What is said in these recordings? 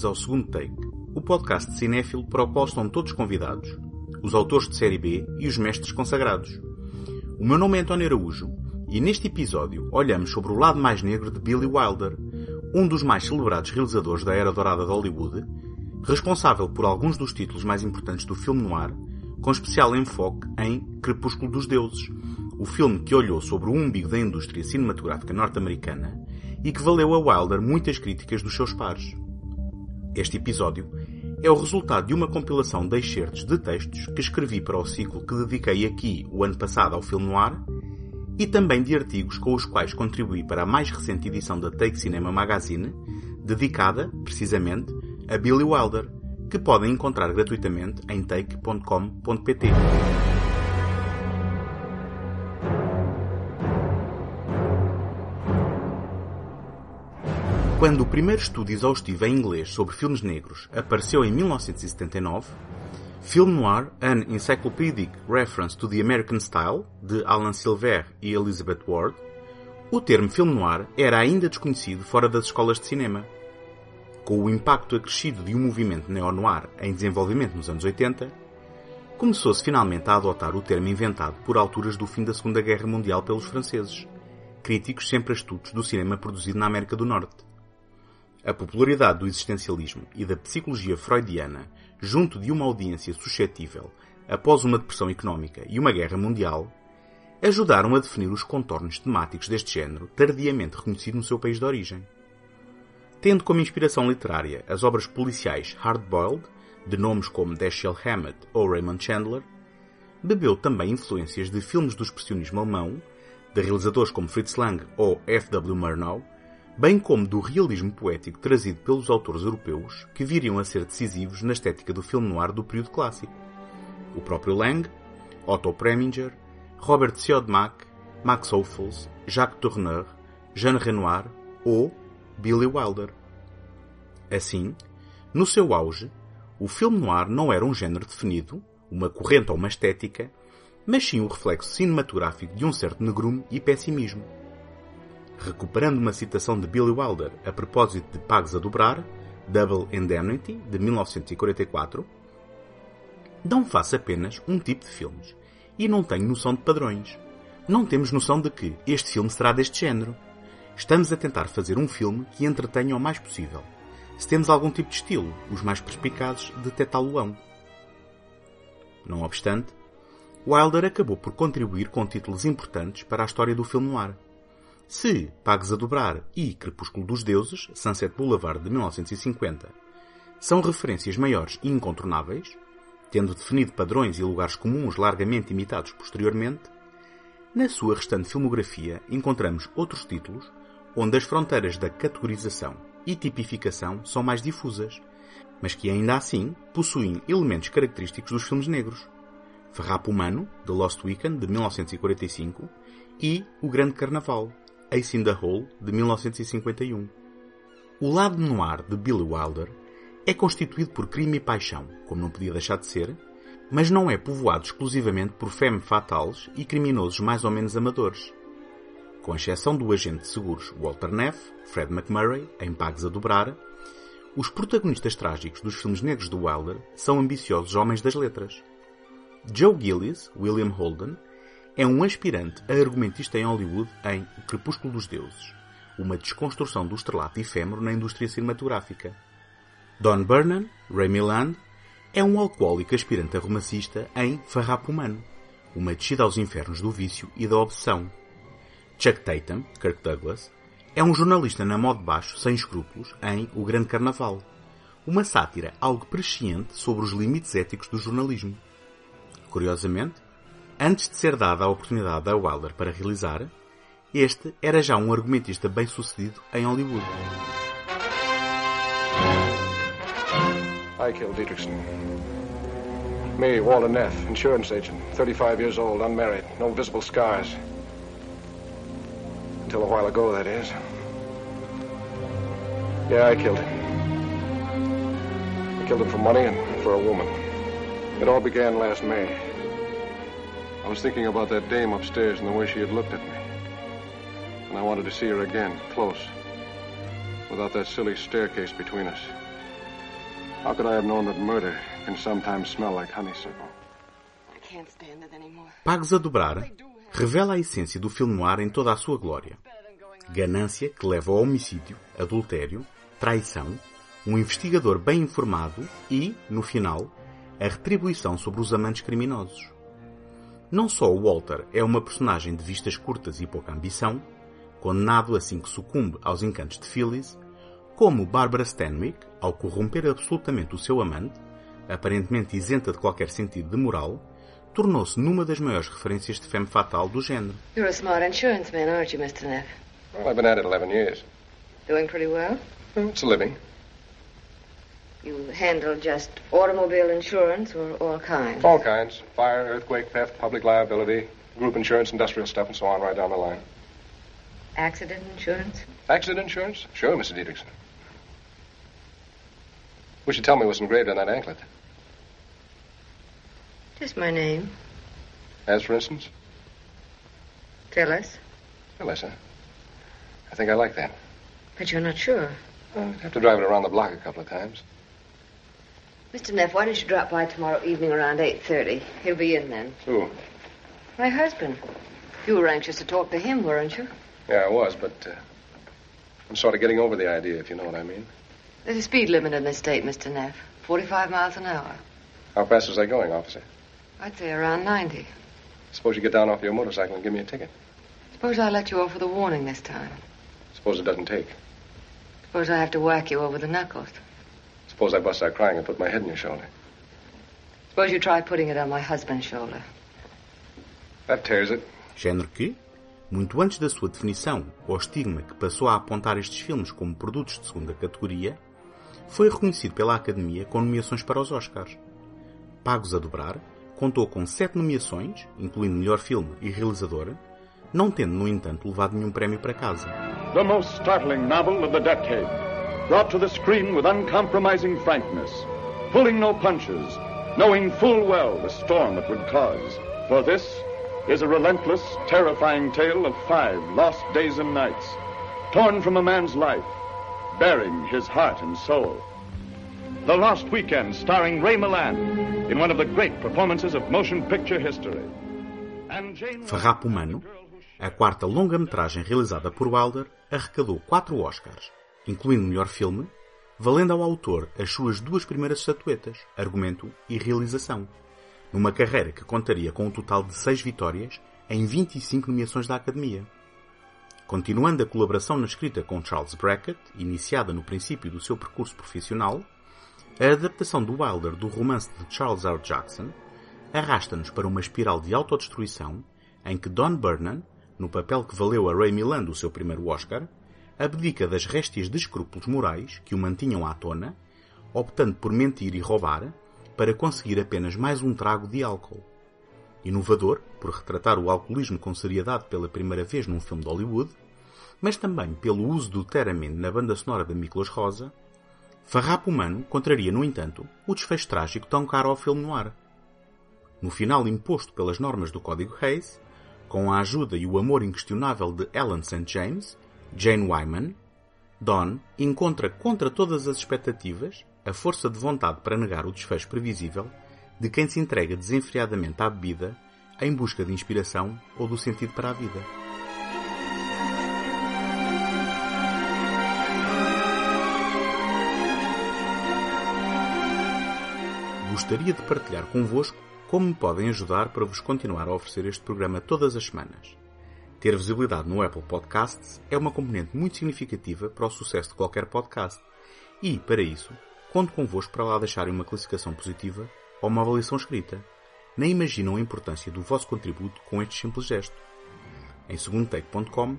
Bem-vindos ao segundo take, o podcast cinéfilo para o qual estão todos convidados, os autores de série B e os mestres consagrados. O meu nome é António Araújo e neste episódio olhamos sobre o lado mais negro de Billy Wilder, um dos mais celebrados realizadores da era dourada de Hollywood, responsável por alguns dos títulos mais importantes do filme noir, com especial enfoque em Crepúsculo dos Deuses, o filme que olhou sobre o umbigo da indústria cinematográfica norte-americana e que valeu a Wilder muitas críticas dos seus pares. Este episódio é o resultado de uma compilação de excertos de textos que escrevi para o ciclo que dediquei aqui o ano passado ao filme noir e também de artigos com os quais contribuí para a mais recente edição da Take Cinema Magazine, dedicada, precisamente, a Billy Wilder, que podem encontrar gratuitamente em take.com.pt. Quando o primeiro estudo exaustivo em inglês sobre filmes negros apareceu em 1979, Film Noir, An Encyclopedic Reference to the American Style, de Alan Silver e Elizabeth Ward, o termo film noir era ainda desconhecido fora das escolas de cinema. Com o impacto acrescido de um movimento neo-noir em desenvolvimento nos anos 80, começou-se finalmente a adotar o termo inventado por alturas do fim da Segunda Guerra Mundial pelos franceses, críticos sempre astutos do cinema produzido na América do Norte. A popularidade do existencialismo e da psicologia freudiana junto de uma audiência suscetível após uma depressão económica e uma guerra mundial ajudaram a definir os contornos temáticos deste género tardiamente reconhecido no seu país de origem. Tendo como inspiração literária as obras policiais Hard-Boiled, de nomes como Dashiell Hammett ou Raymond Chandler, bebeu também influências de filmes do expressionismo alemão, de realizadores como Fritz Lang ou F. W. Murnau, bem como do realismo poético trazido pelos autores europeus que viriam a ser decisivos na estética do filme noir do período clássico. O próprio Lang, Otto Preminger, Robert Siodmak, Max Ophuls, Jacques Tourneur, Jean Renoir ou Billy Wilder. Assim, no seu auge, o filme noir não era um género definido, uma corrente ou uma estética, mas sim o reflexo cinematográfico de um certo negrume e pessimismo recuperando uma citação de Billy Wilder a propósito de Pagos a Dobrar, Double Indemnity, de 1944, não faço apenas um tipo de filmes e não tenho noção de padrões. Não temos noção de que este filme será deste género. Estamos a tentar fazer um filme que entretenha o mais possível. Se temos algum tipo de estilo, os mais perspicazes detectá-lo-ão. Não obstante, Wilder acabou por contribuir com títulos importantes para a história do filme noir. Se Pagues a Dobrar e Crepúsculo dos Deuses, Sunset Boulevard de 1950, são referências maiores e incontornáveis, tendo definido padrões e lugares comuns largamente imitados posteriormente, na sua restante filmografia encontramos outros títulos onde as fronteiras da categorização e tipificação são mais difusas, mas que ainda assim possuem elementos característicos dos filmes negros. Farrapo Humano, The Lost Weekend, de 1945, e O Grande Carnaval, Ace in the Hole, de 1951. O lado noir de Billy Wilder é constituído por crime e paixão, como não podia deixar de ser, mas não é povoado exclusivamente por femme fatales e criminosos mais ou menos amadores. Com exceção do agente de seguros Walter Neff, Fred McMurray, em Pagos a Dobrar, os protagonistas trágicos dos filmes negros de Wilder são ambiciosos homens das letras. Joe Gillis, William Holden, é um aspirante a argumentista em Hollywood em O Crepúsculo dos Deuses, uma desconstrução do estrelato efêmero na indústria cinematográfica. Don Burnham, Ray Milland, é um alcoólico aspirante a romancista em Farrapo Humano, uma descida aos infernos do vício e da obsessão. Chuck Tatum, Kirk Douglas, é um jornalista na moda baixo sem escrúpulos em O Grande Carnaval, uma sátira algo presciente sobre os limites éticos do jornalismo. Curiosamente, Antes de ser dada a oportunidade a Wilder para realizar, este era já um argumentista bem-sucedido em Hollywood. I killed Dietrichson. Me, Walter Neff, insurance agent, 35 years old, unmarried, no visible scars. Until a while ago, that is. Yeah, I killed him. I killed him for money and for a woman. It all began last May. I was thinking about that dame upstairs and the way she had looked at me. And I wanted to see her again, close, without that silly staircase between us. How could I have known that murder can sometimes smell like honeysuckle? I can't stand it anymore. Pagos a Dobrar revela a essência do filme noir em toda a sua glória. Ganância que leva ao homicídio, adultério, traição, um investigador bem informado e, no final, a retribuição sobre os amantes criminosos. Não só o Walter é uma personagem de vistas curtas e pouca ambição, condenado assim que sucumbe aos encantos de Phyllis, como Barbara Stanwyck, ao corromper absolutamente o seu amante, aparentemente isenta de qualquer sentido de moral, tornou-se numa das maiores referências de femme fatale do género. You're a smart insurance man, aren't you, Mr. Neff? Well, I've been at it 11 years. Doing pretty well? Well, It's a living. You handle just automobile insurance or all kinds? All kinds. Fire, earthquake, theft, public liability, group insurance, industrial stuff, and so on right down the line. Accident insurance? Accident insurance? Sure, Mr. Dietrichson. Wish you'd tell me what's engraved on that anklet. Just my name. As, for instance? Phyllis. Phyllis, huh? I think I like that. But you're not sure. Well, I'd have to drive it around the block a couple of times. Mr. Neff, why don't you drop by tomorrow evening around 8.30? He'll be in then. Who? My husband. You were anxious to talk to him, weren't you? Yeah, I was, but uh, I'm sort of getting over the idea, if you know what I mean. There's a speed limit in this state, Mr. Neff. 45 miles an hour. How fast was I going, officer? I'd say around 90. Suppose you get down off your motorcycle and give me a ticket. Suppose I let you off with a warning this time. Suppose it doesn't take. Suppose I have to whack you over the knuckles. Suppose I bust out crying and put my head on your shoulder. Suppose you try putting it on my husband's shoulder. That tears it. Género que, muito antes da sua definição ou estigma que passou a apontar estes filmes como produtos de segunda categoria, foi reconhecido pela Academia com nomeações para os Oscars. Pagos a dobrar, contou com sete nomeações, incluindo melhor filme e realizador, não tendo, no entanto, levado nenhum prémio para casa. The most startling novel of the decade. Brought to the screen with uncompromising frankness. Pulling no punches. Knowing full well the storm it would cause. For this is a relentless, terrifying tale of five lost days and nights. Torn from a man's life. Bearing his heart and soul. The Lost Weekend, starring Ray Milland in one of the great performances of motion picture history. And Jane Farrapo Humano, a quarta longa-metragem realizada por Wilder, arrecadou quatro Oscars, incluindo melhor filme, valendo ao autor as suas duas primeiras estatuetas, argumento e realização, numa carreira que contaria com um total de seis vitórias em 25 nomeações da Academia. Continuando a colaboração na escrita com Charles Brackett, iniciada no princípio do seu percurso profissional, a adaptação do Wilder do romance de Charles R. Jackson arrasta-nos para uma espiral de autodestruição em que Don Burnham, no papel que valeu a Ray Milland o seu primeiro Oscar, abdica das réstias de escrúpulos morais que o mantinham à tona, optando por mentir e roubar para conseguir apenas mais um trago de álcool. Inovador, por retratar o alcoolismo com seriedade pela primeira vez num filme de Hollywood, mas também pelo uso do theremin na banda sonora de Miklos Rosa, Farrapo Humano contraria, no entanto, o desfecho trágico tão caro ao filme noir. No final imposto pelas normas do Código Hayes, com a ajuda e o amor inquestionável de Ellen St. James, Jane Wyman, Don encontra contra todas as expectativas a força de vontade para negar o desfecho previsível de quem se entrega desenfreadamente à bebida em busca de inspiração ou do sentido para a vida. Gostaria de partilhar convosco como me podem ajudar para vos continuar a oferecer este programa todas as semanas. Ter visibilidade no Apple Podcasts é uma componente muito significativa para o sucesso de qualquer podcast e, para isso, conto convosco para lá deixarem uma classificação positiva ou uma avaliação escrita. Nem imaginam a importância do vosso contributo com este simples gesto. Em segundotake.com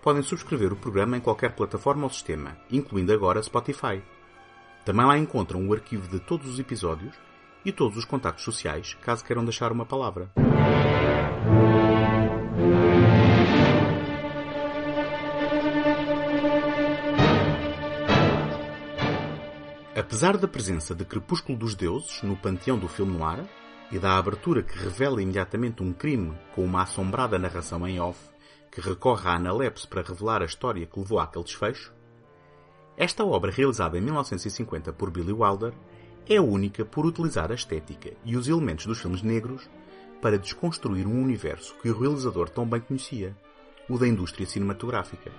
podem subscrever o programa em qualquer plataforma ou sistema, incluindo agora Spotify. Também lá encontram o arquivo de todos os episódios e todos os contactos sociais, caso queiram deixar uma palavra. Apesar da presença de Crepúsculo dos Deuses no panteão do filme noir e da abertura que revela imediatamente um crime com uma assombrada narração em off que recorre à analepse para revelar a história que levou àquele desfecho, Esta obra, realizada em 1950 por Billy Wilder, é única por utilizar a estética e os elementos dos filmes negros para desconstruir um universo que o realizador tão bem conhecia, o da indústria cinematográfica.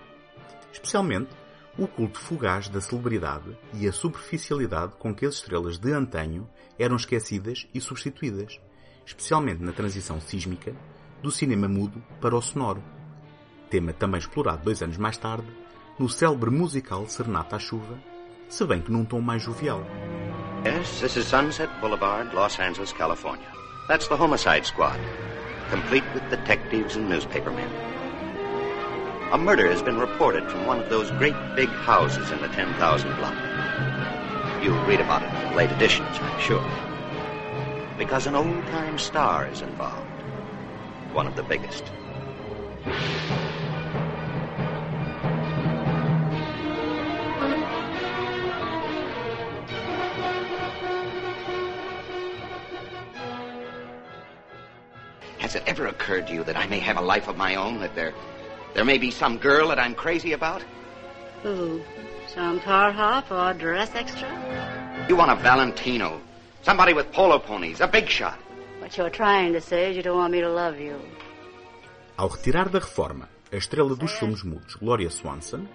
Especialmente o culto fugaz da celebridade e a superficialidade com que as estrelas de antanho eram esquecidas e substituídas, especialmente na transição sísmica do cinema mudo para o sonoro. Tema também explorado dois anos mais tarde no célebre musical Serenata à Chuva, se bem que num tom mais jovial. Yes, this is Sunset Boulevard, Los Angeles, California. That's the Homicide Squad, complete with detectives and newspapermen. A murder has been reported from one of those great big houses in the 10,000 block. You'll read about it in the late editions, I'm sure. Because an old-time star is involved. One of the biggest. Has it ever occurred to you that I may have a life of my own? That there, there may be some girl that I'm crazy about? Who? Some tar hop or dress extra? You want a Valentino, somebody with polo ponies, a big shot. What you're trying to say is you don't want me to love you. Ao retirar da reforma a estrela dos filmes mudos Gloria Swanson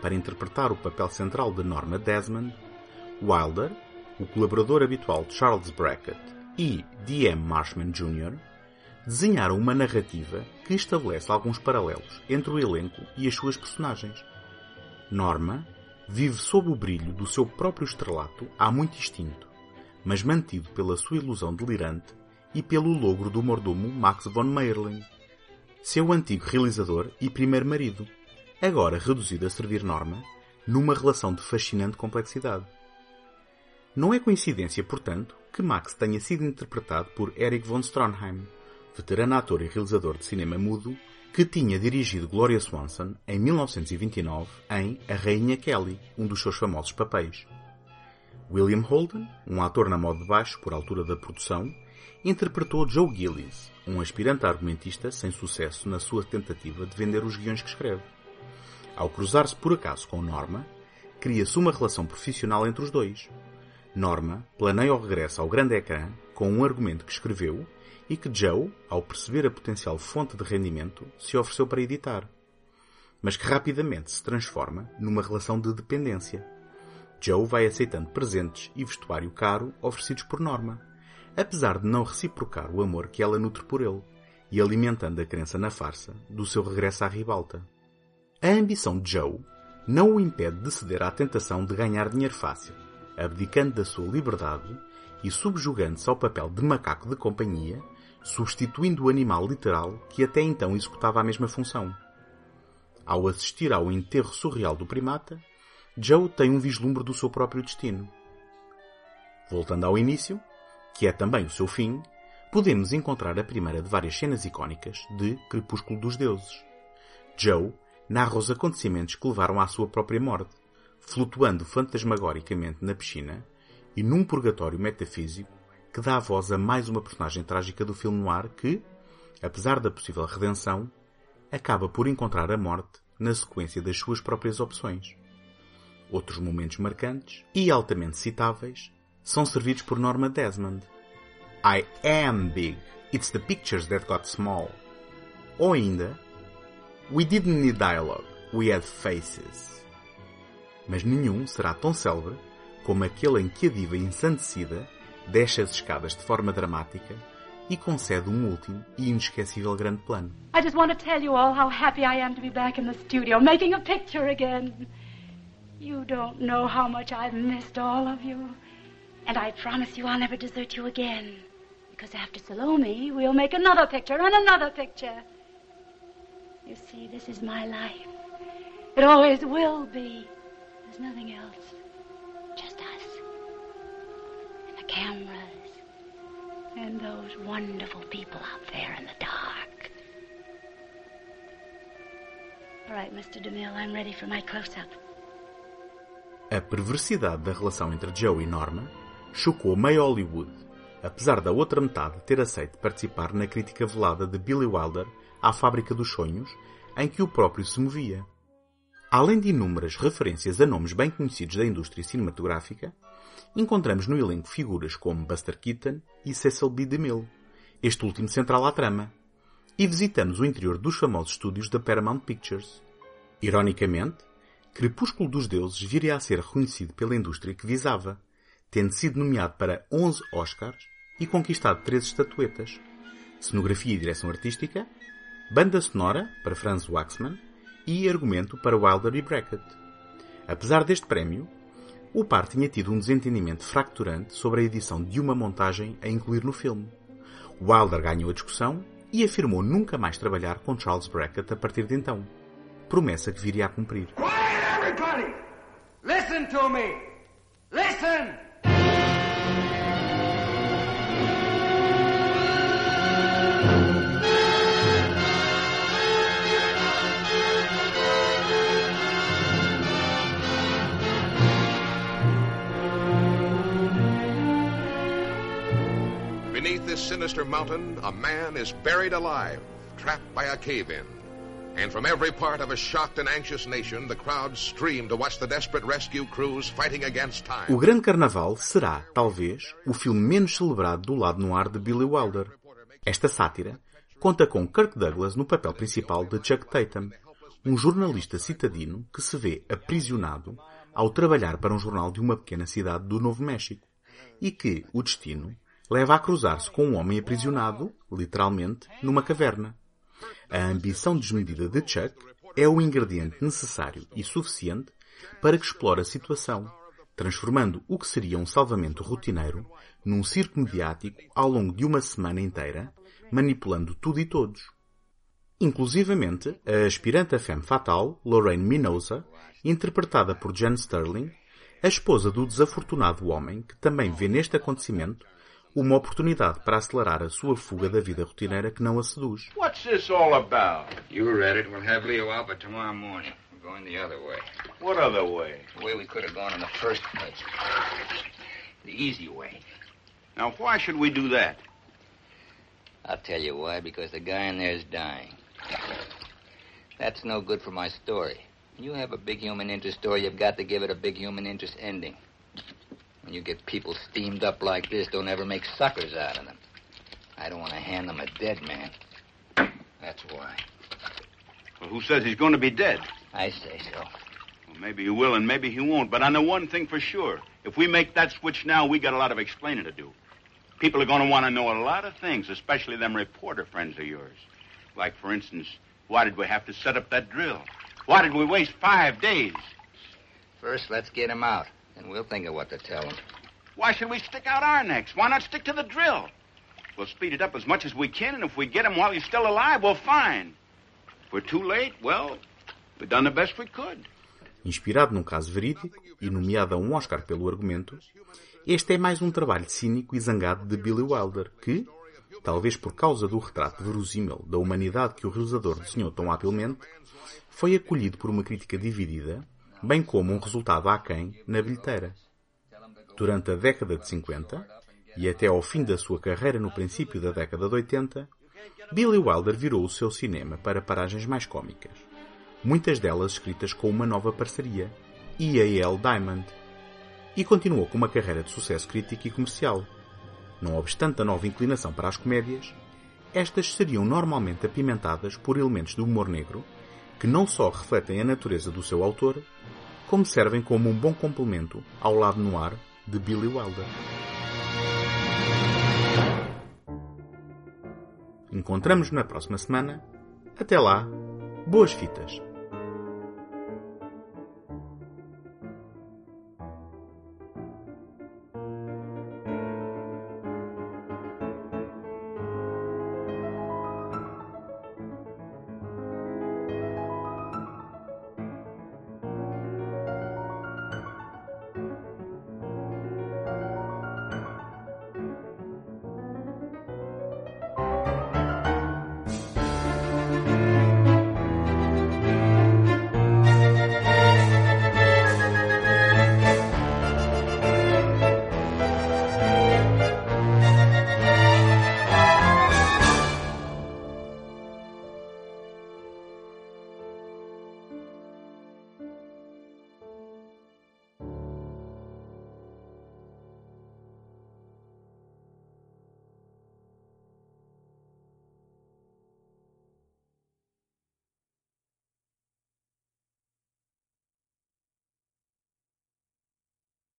para interpretar o papel central de Norma Desmond, Wilder, o colaborador habitual de Charles Brackett e D.M. Marshman Jr., desenharam uma narrativa que estabelece alguns paralelos entre o elenco e as suas personagens. Norma vive sob o brilho do seu próprio estrelato há muito extinto, mas mantido pela sua ilusão delirante e pelo logro do mordomo Max von Meierling, seu antigo realizador e primeiro marido, agora reduzido a servir Norma numa relação de fascinante complexidade. Não é coincidência, portanto, que Max tenha sido interpretado por Erich von Stronheim, veterano ator e realizador de cinema mudo, que tinha dirigido Gloria Swanson em 1929 em A Rainha Kelly, um dos seus famosos papéis. William Holden, um ator na moda de baixo por altura da produção, interpretou Joe Gillis, um aspirante argumentista sem sucesso na sua tentativa de vender os guiões que escreve. Ao cruzar-se por acaso com Norma, cria-se uma relação profissional entre os dois. Norma planeia o regresso ao grande ecrã com um argumento que escreveu e que Joe, ao perceber a potencial fonte de rendimento, se ofereceu para editar, mas que rapidamente se transforma numa relação de dependência. Joe vai aceitando presentes e vestuário caro oferecidos por Norma, apesar de não reciprocar o amor que ela nutre por ele, e alimentando a crença na farsa do seu regresso à ribalta. A ambição de Joe não o impede de ceder à tentação de ganhar dinheiro fácil, abdicando da sua liberdade e subjugando-se ao papel de macaco de companhia, substituindo o animal literal que até então executava a mesma função. Ao assistir ao enterro surreal do primata, Joe tem um vislumbre do seu próprio destino. Voltando ao início, que é também o seu fim, podemos encontrar a primeira de várias cenas icónicas de Crepúsculo dos Deuses. Joe narra os acontecimentos que levaram à sua própria morte, flutuando fantasmagoricamente na piscina e num purgatório metafísico que dá voz a mais uma personagem trágica do filme noir que, apesar da possível redenção, acaba por encontrar a morte na sequência das suas próprias opções. Outros momentos marcantes e altamente citáveis são servidos por Norma Desmond. I am big. It's the pictures that got small. Ou ainda, We didn't need dialogue. We had faces. Mas nenhum será tão célebre como aquele em que a diva ensandecida desce as escadas de forma dramática e concede um último e inesquecível grande plano. I just want to tell you all how happy I am to be back in the studio, making a picture again. You don't know how much I've missed all of you. And I promise you I'll never desert you again. Because after Salome, we'll make another picture and another picture. You see, this is my life. It always will be. There's nothing else. Cameras. And those wonderful people out there in the dark. All right, Mr. DeMille, I'm ready for my close-up. A perversidade da relação entre Joe e Norma chocou meio Hollywood, apesar da outra metade ter aceito participar na crítica velada de Billy Wilder à Fábrica dos Sonhos, em que o próprio se movia. Além de inúmeras referências a nomes bem conhecidos da indústria cinematográfica, encontramos no elenco figuras como Buster Keaton e Cecil B. DeMille, este último central à trama, e visitamos o interior dos famosos estúdios da Paramount Pictures. Ironicamente, Crepúsculo dos Deuses viria a ser reconhecido pela indústria que visava, tendo sido nomeado para 11 Oscars e conquistado 13 estatuetas. Cenografia e direção artística, banda sonora para Franz Waxman e argumento para Wilder e Brackett. Apesar deste prémio, o par tinha tido um desentendimento fracturante sobre a edição de uma montagem a incluir no filme. Wilder ganhou a discussão e afirmou nunca mais trabalhar com Charles Brackett a partir de então. Promessa que viria a cumprir. Quiet, everybody! Listen to me! Listen! Mountain, a man is buried alive, trapped by a cave in. And from every part of a shocked and anxious nation, the crowds stream to watch the desperate rescue crews fighting against time. O Grande Carnaval será, talvez, o filme menos celebrado do lado no ar de Billy Wilder. Esta sátira conta com Kirk Douglas no papel principal de Chuck Tatum, um jornalista citadino que se vê aprisionado ao trabalhar para um jornal de uma pequena cidade do Novo México e que o destino leva a cruzar-se com um homem aprisionado, literalmente, numa caverna. A ambição desmedida de Chuck é o ingrediente necessário e suficiente para que explore a situação, transformando o que seria um salvamento rotineiro num circo mediático ao longo de uma semana inteira, manipulando tudo e todos. Inclusivamente, a aspirante a femme fatal, Lorraine Minosa, interpretada por Jan Sterling, a esposa do desafortunado homem que também vê neste acontecimento uma oportunidade para acelerar a sua fuga da vida rotineira que não a seduz. What's this all about? You read it. We'll have Leo out by tomorrow morning. We're going the other way. What other way? The way we could have gone in the first place. The easy way. Now, why should we do that? I'll tell you why. Because the guy in there is dying. That's no good for my story. You have a big human interest story, you've got to give it a big human interest ending. When you get people steamed up like this, don't ever make suckers out of them. I don't want to hand them a dead man. That's why. Well, who says he's going to be dead? I say so. Well, maybe he will and maybe he won't, but I know one thing for sure. If we make that switch now, we got a lot of explaining to do. People are going to want to know a lot of things, especially them reporter friends of yours. Like, for instance, why did we have to set up that drill? Why did we waste five days? First, let's get him out, and we'll think of what to tell him. Why should we stick out our necks? Why not stick to the drill? We'll speed it up as much as we can, and if we get him while he's still alive, we'll fine. If we're too late, well, we've done the best we could. Inspirado num caso verídico e nomeado a um Oscar pelo argumento, este é mais um trabalho cínico e zangado de Billy Wilder, que, talvez por causa do retrato verosímil da humanidade que o realizador desenhou tão habilmente, foi acolhido por uma crítica dividida, bem como um resultado aquém na bilheteira. Durante a década de 50, e até ao fim da sua carreira no princípio da década de 80, Billy Wilder virou o seu cinema para paragens mais cômicas, muitas delas escritas com uma nova parceria, E.A.L. Diamond, e continuou com uma carreira de sucesso crítico e comercial. Não obstante a nova inclinação para as comédias, estas seriam normalmente apimentadas por elementos de humor negro que não só refletem a natureza do seu autor, como servem como um bom complemento ao lado no ar de Billy Wilder. Encontramos na próxima semana. Até lá, boas fitas!